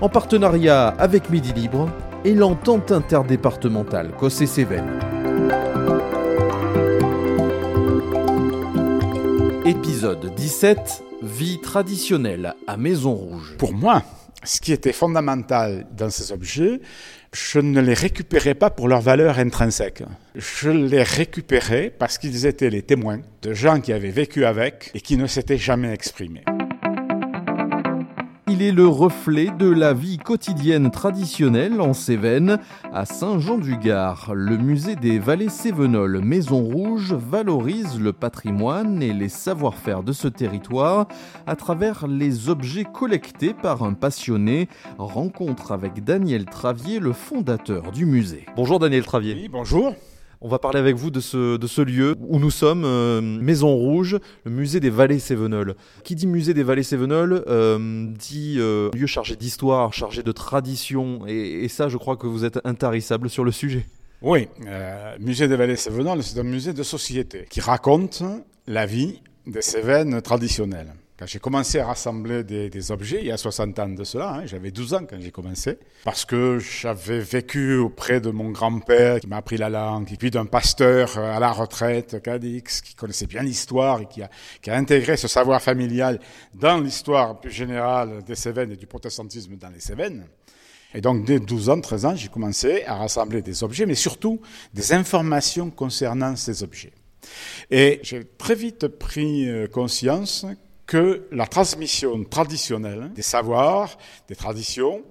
en partenariat avec Midi Libre et l'entente interdépartementale Cossé-Cévennes. Épisode 17 Vie traditionnelle à Maison Rouge. Pour moi, ce qui était fondamental dans ces objets, je ne les récupérais pas pour leur valeur intrinsèque. Je les récupérais parce qu'ils étaient les témoins de gens qui avaient vécu avec et qui ne s'étaient jamais exprimés. Il est le reflet de la vie quotidienne traditionnelle en Cévennes, à Saint-Jean-du-Gard. Le musée des Vallées Cévenols Maison Rouge valorise le patrimoine et les savoir-faire de ce territoire à travers les objets collectés par un passionné. Rencontre avec Daniel Travier, le fondateur du musée. Bonjour Daniel Travier. Oui, bonjour. On va parler avec vous de ce, lieu où nous sommes, euh, Maison Rouge, le musée des Vallées Cévenols. Qui dit musée des Vallées Cévenols euh, dit euh, lieu chargé d'histoire, chargé de tradition, et, ça, je crois que vous êtes intarissable sur le sujet. Oui, musée des Vallées Cévenols, c'est un musée de société qui raconte la vie des Cévennes traditionnelles. Quand j'ai commencé à rassembler des, objets, il y a 60 ans de cela, hein, j'avais 12 ans quand j'ai commencé, parce que j'avais vécu auprès de mon grand-père qui m'a appris la langue, et puis d'un pasteur à la retraite, Cadix, qui connaissait bien l'histoire et qui a, qui a intégré ce savoir familial dans l'histoire plus générale des Cévennes et du protestantisme dans les Cévennes. Et donc, dès 12 ans, 13 ans, j'ai commencé à rassembler des objets, mais surtout des informations concernant ces objets. Et j'ai très vite pris conscience que la transmission traditionnelle des savoirs, des traditions,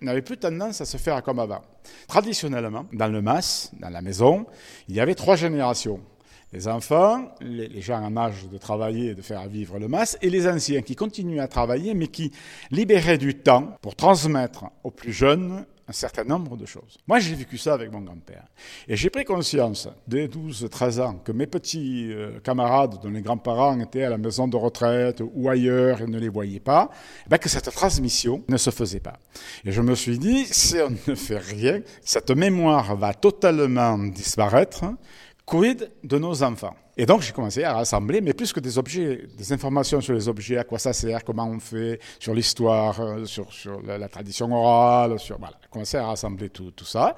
n'avait plus tendance à se faire comme avant. Traditionnellement, dans le mas, dans la maison, il y avait trois générations. Les enfants, les gens en âge de travailler et de faire vivre le mas, et les anciens qui continuaient à travailler, mais qui libéraient du temps pour transmettre aux plus jeunes un certain nombre de choses. Moi, j'ai vécu ça avec mon grand-père. Et j'ai pris conscience, dès 12-13 ans, que mes petits euh, camarades dont les grands-parents étaient à la maison de retraite ou ailleurs et ne les voyaient pas, eh ben, que cette transmission ne se faisait pas. Et je me suis dit, si on ne fait rien, cette mémoire va totalement disparaître. Quid de nos enfants? Et donc j'ai commencé à rassembler, mais plus que des objets, des informations sur les objets, à quoi ça sert, comment on fait, sur l'histoire, euh, sur, la, tradition orale, sur voilà, j'ai commencé à rassembler tout, ça.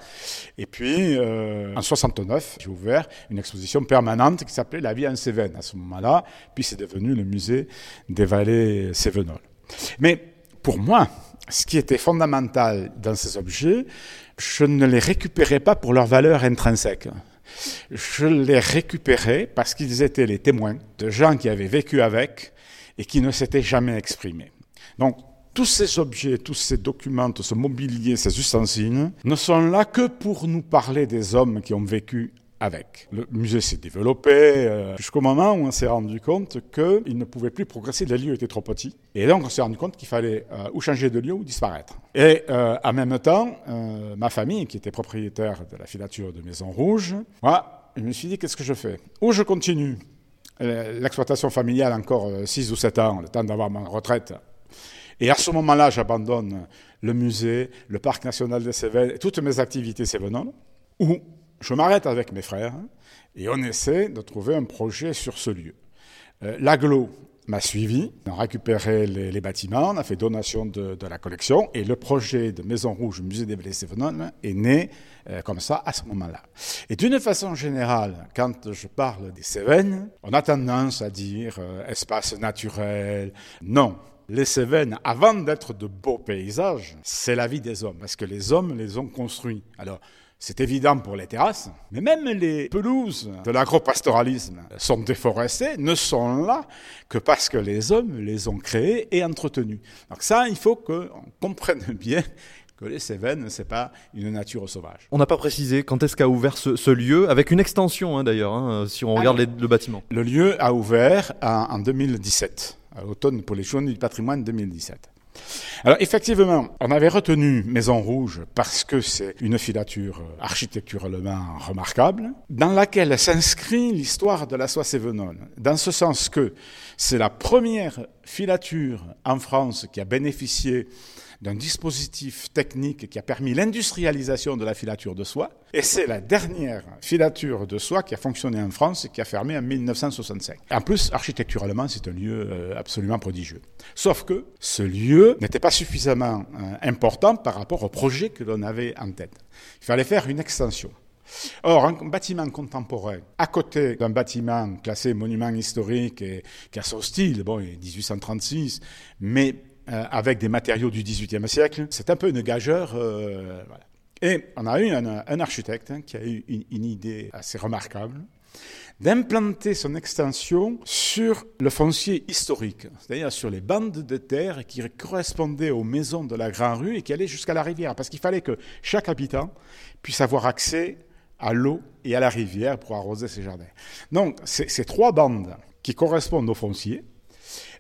Et puis euh, en 69, j'ai ouvert une exposition permanente qui s'appelait La vie en Cévennes à ce moment-là, puis c'est devenu le musée des vallées cévenols. Mais pour moi, ce qui était fondamental dans ces objets, je ne les récupérais pas pour leur valeur intrinsèque je les récupérais parce qu'ils étaient les témoins de gens qui avaient vécu avec et qui ne s'étaient jamais exprimés. Donc, tous ces objets, tous ces documents, tout ce mobilier, ces ustensiles ne sont là que pour nous parler des hommes qui ont vécu avec. Le musée s'est développé euh, jusqu'au moment où on s'est rendu compte qu'il ne pouvait plus progresser, les lieux étaient trop petits. Et donc on s'est rendu compte qu'il fallait euh, ou changer de lieu ou disparaître. Et euh, en même temps, ma famille, qui était propriétaire de la filature de Maison Rouge, moi, je me suis dit qu'est-ce que je fais? Ou je continue l'exploitation familiale encore 6 ou 7 ans, le temps d'avoir ma retraite. Et à ce moment-là, j'abandonne le musée, le parc national des Cévennes, toutes mes activités cévenoles, ou je m'arrête avec mes frères et on essaie de trouver un projet sur ce lieu. Euh, L'aglo m'a suivi, on a récupéré les, bâtiments, on a fait donation de, la collection et le projet de Maison Rouge, musée des Vallées Cévenols, est né euh, comme ça à ce moment-là. Et d'une façon générale, quand je parle des Cévennes, on a tendance à dire euh, espace naturel. Non, les Cévennes, avant d'être de beaux paysages, c'est la vie des hommes, parce que les hommes les ont construits. Alors, c'est évident pour les terrasses, mais même les pelouses de l'agropastoralisme sont déforestées, ne sont là que parce que les hommes les ont créées et entretenues. Donc ça, il faut qu'on comprenne bien que les Cévennes, ce n'est pas une nature sauvage. On n'a pas précisé quand est-ce qu'a ouvert ce, ce, lieu, avec une extension hein, d'ailleurs, hein, si on regarde Alors, les, le bâtiment. Le lieu a ouvert en, en 2017, à l'automne pour les journées du patrimoine 2017. Alors effectivement, on avait retenu Maison Rouge parce que c'est une filature architecturalement remarquable, dans laquelle s'inscrit l'histoire de la soie sévenole, dans ce sens que c'est la première filature en France qui a bénéficié d'un dispositif technique qui a permis l'industrialisation de la filature de soie. Et c'est la dernière filature de soie qui a fonctionné en France et qui a fermé en 1965. En plus, architecturalement, c'est un lieu euh, absolument prodigieux. Sauf que ce lieu n'était pas suffisamment euh, important par rapport au projet que l'on avait en tête. Il fallait faire une extension. Or, un bâtiment contemporain, à côté d'un bâtiment classé monument historique et qui a son style, bon, 1836, mais euh, avec des matériaux du XVIIIe siècle. C'est un peu une gageure. Euh. Et on a eu un, architecte hein, qui a eu une, idée assez remarquable d'implanter son extension sur le foncier historique, c'est-à-dire sur les bandes de terre qui correspondaient aux maisons de la Grande Rue et qui allaient jusqu'à la rivière, parce qu'il fallait que chaque habitant puisse avoir accès à l'eau et à la rivière pour arroser ses jardins. Donc, ces trois bandes qui correspondent au foncier,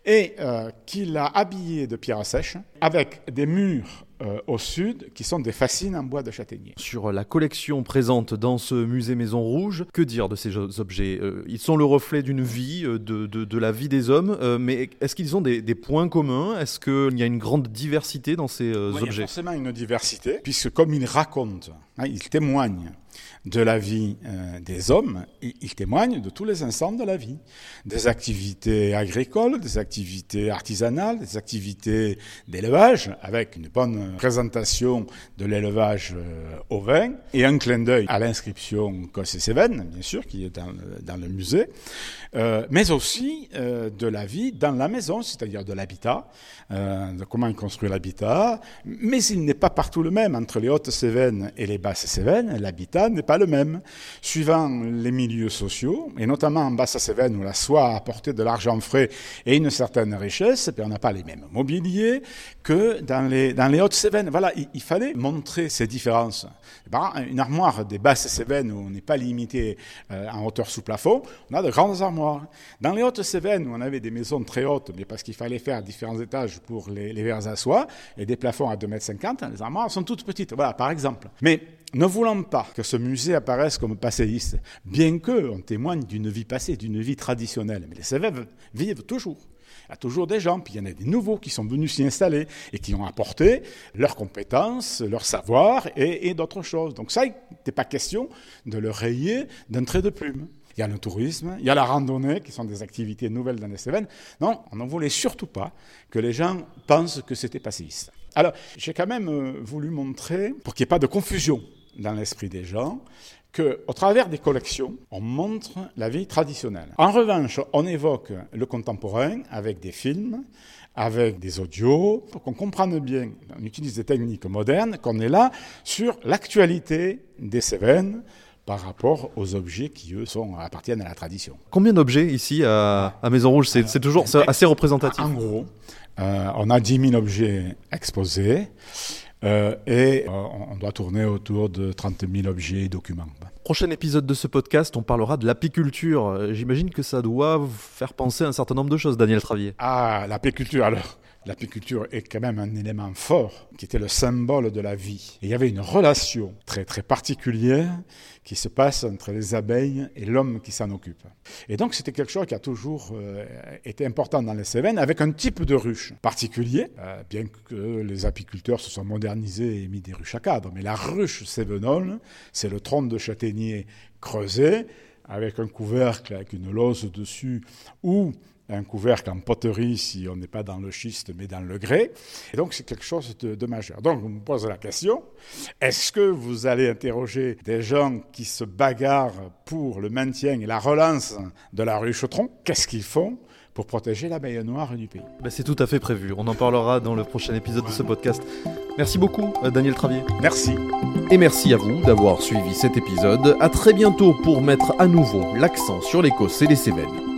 et euh, qu'il a habillé de pierres sèches avec des murs euh, au sud qui sont des fascines en bois de châtaignier. Sur la collection présente dans ce musée Maison Rouge, que dire de ces objets euh, Ils sont le reflet d'une vie, de, de, la vie des hommes, mais est-ce qu'ils ont des, points communs? Est-ce qu'il y a une grande diversité dans ces objets Il y a forcément une diversité, puisque comme ils racontent, hein, ils témoignent de la vie euh, des hommes, il, témoigne de tous les instants de la vie. Des activités agricoles, des activités artisanales, des activités d'élevage, avec une bonne présentation de l'élevage euh, au vin, et un clin d'œil à l'inscription Cosse-et-Cévennes, bien sûr, qui est dans, le musée, euh, mais aussi de la vie dans la maison, c'est-à-dire de l'habitat, de comment construire l'habitat, mais il n'est pas partout le même. Entre les Hautes-Cévennes et les Basses-Cévennes, l'habitat n'est pas le même, suivant les milieux sociaux, et notamment en Basse-Cévennes où la soie apportait de l'argent frais et une certaine richesse, et on n'a pas les mêmes mobiliers que dans les, dans les Hautes-Cévennes. Voilà, il, fallait montrer ces différences. Une armoire des Basses-Cévennes où on n'est pas limité euh, en hauteur sous plafond, on a de grandes armoires. Dans les Hautes-Cévennes où on avait des maisons très hautes, mais parce qu'il fallait faire différents étages pour les, les verres à soie, et des plafonds à 2,50 m, les armoires sont toutes petites. Voilà, par exemple. Mais ne voulant pas que ce musée apparaisse comme passéiste, bien qu'on témoigne d'une vie passée, d'une vie traditionnelle, mais les Cévennes vivent toujours. Il y a toujours des gens, puis il y en a des nouveaux qui sont venus s'y installer et qui ont apporté leurs compétences, leur savoir et, d'autres choses. Donc ça, il n'était pas question de le rayer d'un trait de plume. Il y a le tourisme, il y a la randonnée, qui sont des activités nouvelles dans les Cévennes. Non, on ne voulait surtout pas que les gens pensent que c'était passéiste. Alors, j'ai quand même euh, voulu montrer, pour qu'il n'y ait pas de confusion dans l'esprit des gens qu'au travers des collections, on montre la vie traditionnelle. En revanche, on évoque le contemporain avec des films, avec des audios, pour qu'on comprenne bien, on utilise des techniques modernes, qu'on est là sur l'actualité des Cévennes, par rapport aux objets qui, eux, sont, appartiennent à la tradition. Combien d'objets ici à, Maison Rouge? C'est toujours assez représentatif. En gros, euh, on a 10 000 objets exposés. Euh, et euh, on doit tourner autour de 30 000 objets et documents. Prochain épisode de ce podcast, on parlera de l'apiculture. Euh, j'imagine que ça doit vous faire penser à un certain nombre de choses, Daniel Travier. Ah, l'apiculture, alors l'apiculture est quand même un élément fort qui était le symbole de la vie. Et il y avait une relation très très particulière qui se passe entre les abeilles et l'homme qui s'en occupe. Et donc c'était quelque chose qui a toujours euh, été important dans les Cévennes, avec un type de ruche particulier, euh, bien que les apiculteurs se soient modernisés et mis des ruches à cadre. Mais la ruche cévenole, c'est le tronc de châtaignier creusé, avec un couvercle avec une lose dessus, ou un couvercle en poterie si on n'est pas dans le schiste mais dans le grès. Et donc c'est quelque chose de, majeur. Donc on me pose la question, est-ce que vous allez interroger des gens qui se bagarrent pour le maintien et la relance de la rue Chautron? Qu'est-ce qu'ils font pour protéger l'abeille noire du pays? Ben, c'est tout à fait prévu. On en parlera dans le prochain épisode de ce podcast. Merci beaucoup, euh, Daniel Travier. Merci. Et merci à vous d'avoir suivi cet épisode. À très bientôt pour mettre à nouveau l'accent sur l'Écosse et les Cévennes.